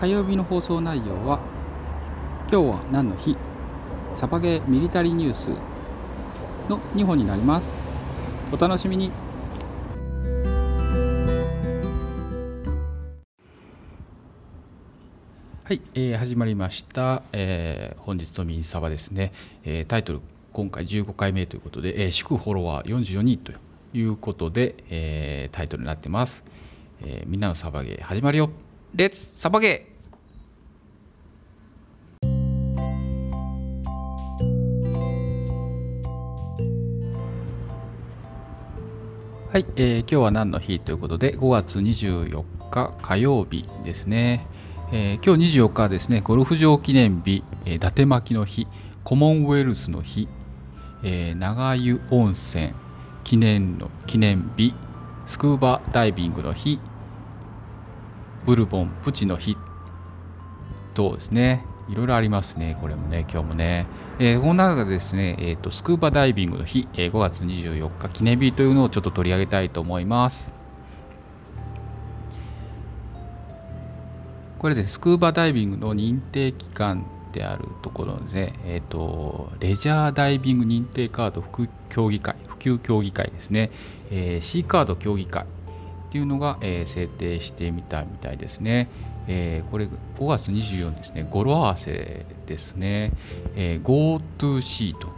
火曜日の放送内容は今日は何の日？サバゲーミリタリーニュースの2本になります。お楽しみに。はい、えー、始まりました、えー、本日のミニサバですね、えー、タイトル今回15回目ということで、えー、祝フォロワー44人ということで、えー、タイトルになってます、えー、みんなのサバゲー始まるよ。レッツサバゲーはい、えー、今日は何の日ということで5月24日火曜日ですね、えー、今日24日はですねゴルフ場記念日、えー、伊達巻の日コモンウェルスの日、えー、長湯温泉記念の記念日スクーバダイビングの日ブルボンプチの日とですね。いろいろありますね、これもね、今日もね。えー、この中でですね、えーと、スクーバダイビングの日、えー、5月24日記念日というのをちょっと取り上げたいと思います。これでスクーバダイビングの認定機関であるところですね、えーと、レジャーダイビング認定カード普及協議会、普及協議会ですね、えー、C カード協議会っていうのが、えー、制定してみたみたいですね。えー、これ5月24日ですね、語呂合わせですね、えー、GoToC と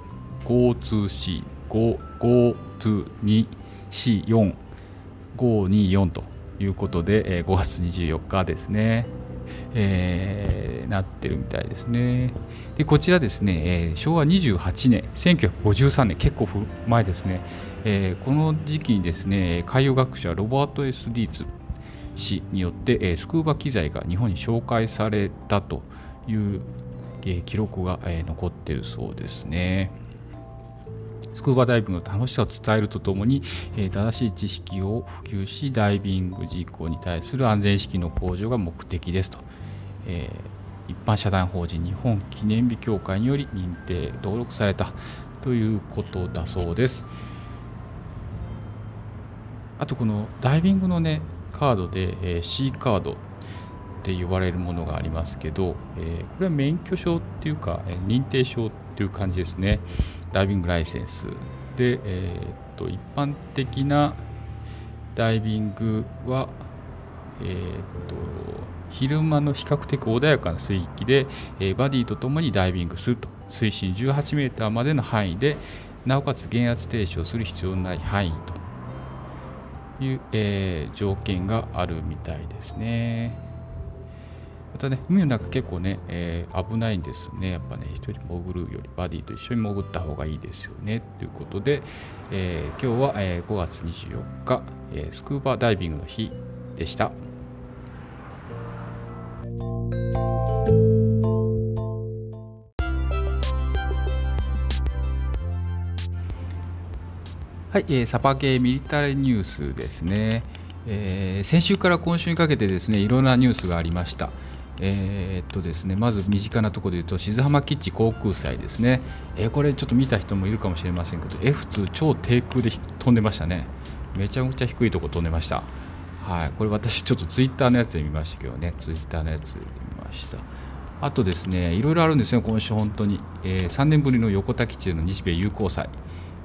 GoToC、GoTo2C4、524ということで、えー、5月24日ですね、えー、なってるみたいですね。でこちらですね、えー、昭和28年、1953年、結構前ですね、えー、この時期にですね、海洋学者ロバート・ S・ ディーツ氏によって、えスクーバ機材が日本に紹介されたという、え記録が、え残っているそうですね。スクーバダイビングの楽しさを伝えるとともに、え正しい知識を普及しダイビング事項に対する安全意識の向上が目的ですと、えー、一般社団法人日本記念日協会により認定登録されたということだそうですあとこのダイビングのねカードで、えー、C カードって言われるものがありますけど、えー、これは免許証っていうか、え、認定証っていう感じですね。ダイビングライセンスで、え、っと一般的なダイビングは、えー、っと昼間の比較的穏やかな水域で、えー、バディとともにダイビングすると。水深 18m までの範囲でなおかつ減圧停止をする必要のない範囲と。いう、えー、条件があるみたいですね。またね、海の中結構ね、えー、危ないんですよね。やっぱね、一人潜るよりバディと一緒に潜った方がいいですよね。ということで、えー、今日は、え、5月24日、え、スクーバーダイビングの日でした。はい、えー、サパ系ミリタリーニュースですね、えー、先週から今週にかけてですねいろんなニュースがありました。えー、っとですね、まず身近なところで言うと静浜基地航空祭ですね、えー、これちょっと見た人もいるかもしれませんけど F2 超低空で飛んでましたね。めちゃくちゃ低いとこ飛んでました。はいこれ私ちょっとツイッターのやつで見ましたけどね。ツイッターのやつで見ました。あとですねいろいろあるんですよ今週本当に、えー、3年ぶりの横田基地での日米友好祭。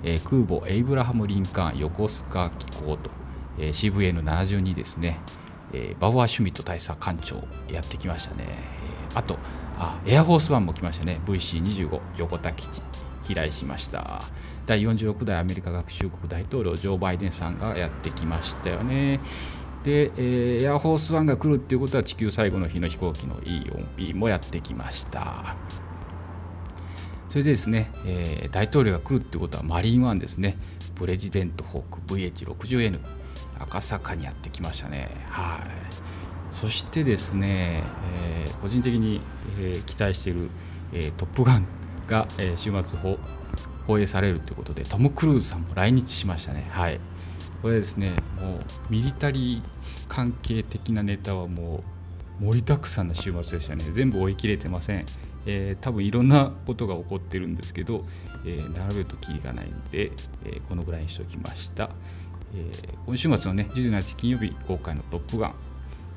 えー、空母エイブラハム・リンカーン横須賀機構と、えー、CVN72 ですね、えー、バウアー・シュミット大佐艦長やってきましたね、えー、あとあエアフォースワンも来ましたね。VC25 横田基地飛来しました。第46代アメリカ合衆国大統領ジョー・バイデンさんがやってきましたよね。で、えー、エアフォースワンが来るっていうことは地球最後の日の飛行機の E4B もやってきました。それでですね、えー、大統領が来るってことはマリーンワンですね、プレジデントホーク VH60N、赤坂にやってきましたね。はい。そしてですね、えー、個人的に、えー、期待している、えー、トップガンが、えー、週末放放映されるということで、トム・クルーズさんも来日しましたね。はい。これですね、もうミリタリー関係的なネタはもう盛りだくさんな週末でしたね。全部追い切れてません。えー、多分いろんなことが起こってるんですけど、えー、並べるときりがないんで、えー、このぐらいにしておきました、えー、今週末のね27日金曜日公開の「トップガン」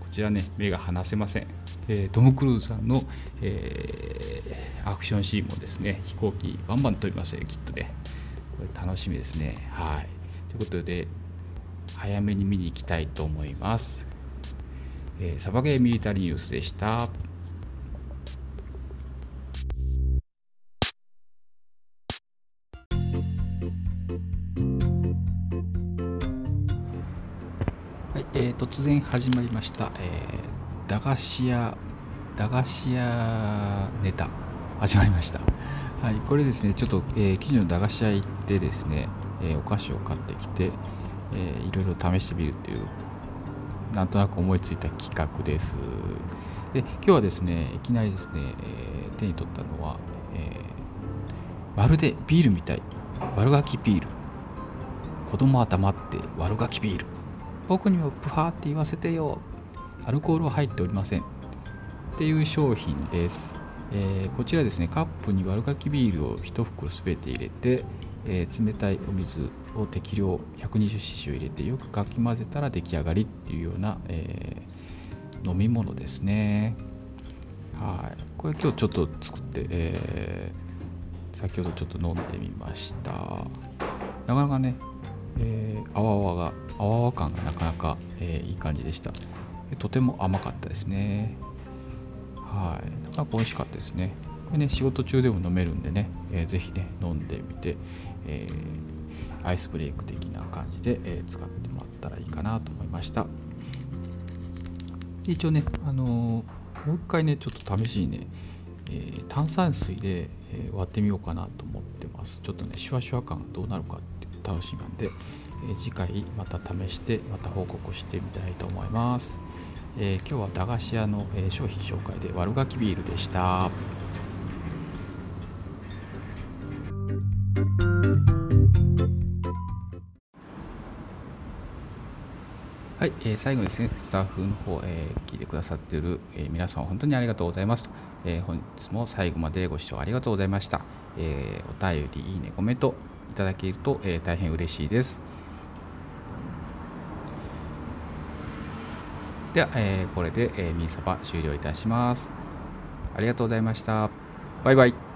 こちらね目が離せません、えー、トム・クルーズさんの、えー、アクションシーンもですね飛行機バンバン飛びますよきっとね。これ楽しみですね。はい。ということで早めに見に行きたいと思います、えー、サバゲーミリタリーニュースでした。はいえー、突然始まりました、えー、駄菓子屋駄菓子屋ネタ始まりました。はい、これですね、ちょっと、えー、近所の駄菓子屋行ってですね、えー、お菓子を買ってきて、えー、いろいろ試してみるっていう、なんとなく思いついた企画です。で、今日はですね、いきなりですね、えー、手に取ったのは、えー、まるでビールみたい、悪ガキビール。子供は黙って悪ガキビール。僕にもプハーって言わせてよ。アルコールは入っておりません。っていう商品です、えー、こちらですね。カップに悪かきビールを1袋すべて入れて、えー、冷たいお水を適量 120cc を入れてよくかき混ぜたら出来上がりっていうような、えー、飲み物ですね。はい。これ今日ちょっと作って、え先ほどちょっと飲んでみました。なかなかね、えー、泡々が泡々感がなかなか、えー、いい感じでした。とても甘かったですね。はい。なかなか美味しかったですね。これね仕事中でも飲めるんでね、えー、ぜひね飲んでみて、えー、アイスブレイク的な感じで、えー、使ってもらったらいいかなと思いました。一応ねあの、もう一回ねちょっと試しにね、えー、炭酸水で、えー、割ってみようかなと思ってます。ちょっとねシュワシュワ感がどうなるかって楽しみなんで、え次回また試してまた報告してみたいと思います、えー、今日は駄菓子屋の、え商品紹介で悪ガキビールでしたはい、えー、最後ですね、スタッフの方、えー、聞いてくださっている、えー、皆さん本当にありがとうございます。えー、本日も最後までご視聴ありがとうございました。えー、お便り、いいね、コメントただけると、えー、大変嬉しいです。では、えー、これで、えー、ミーサバ終了いたします。ありがとうございました。バイバイ。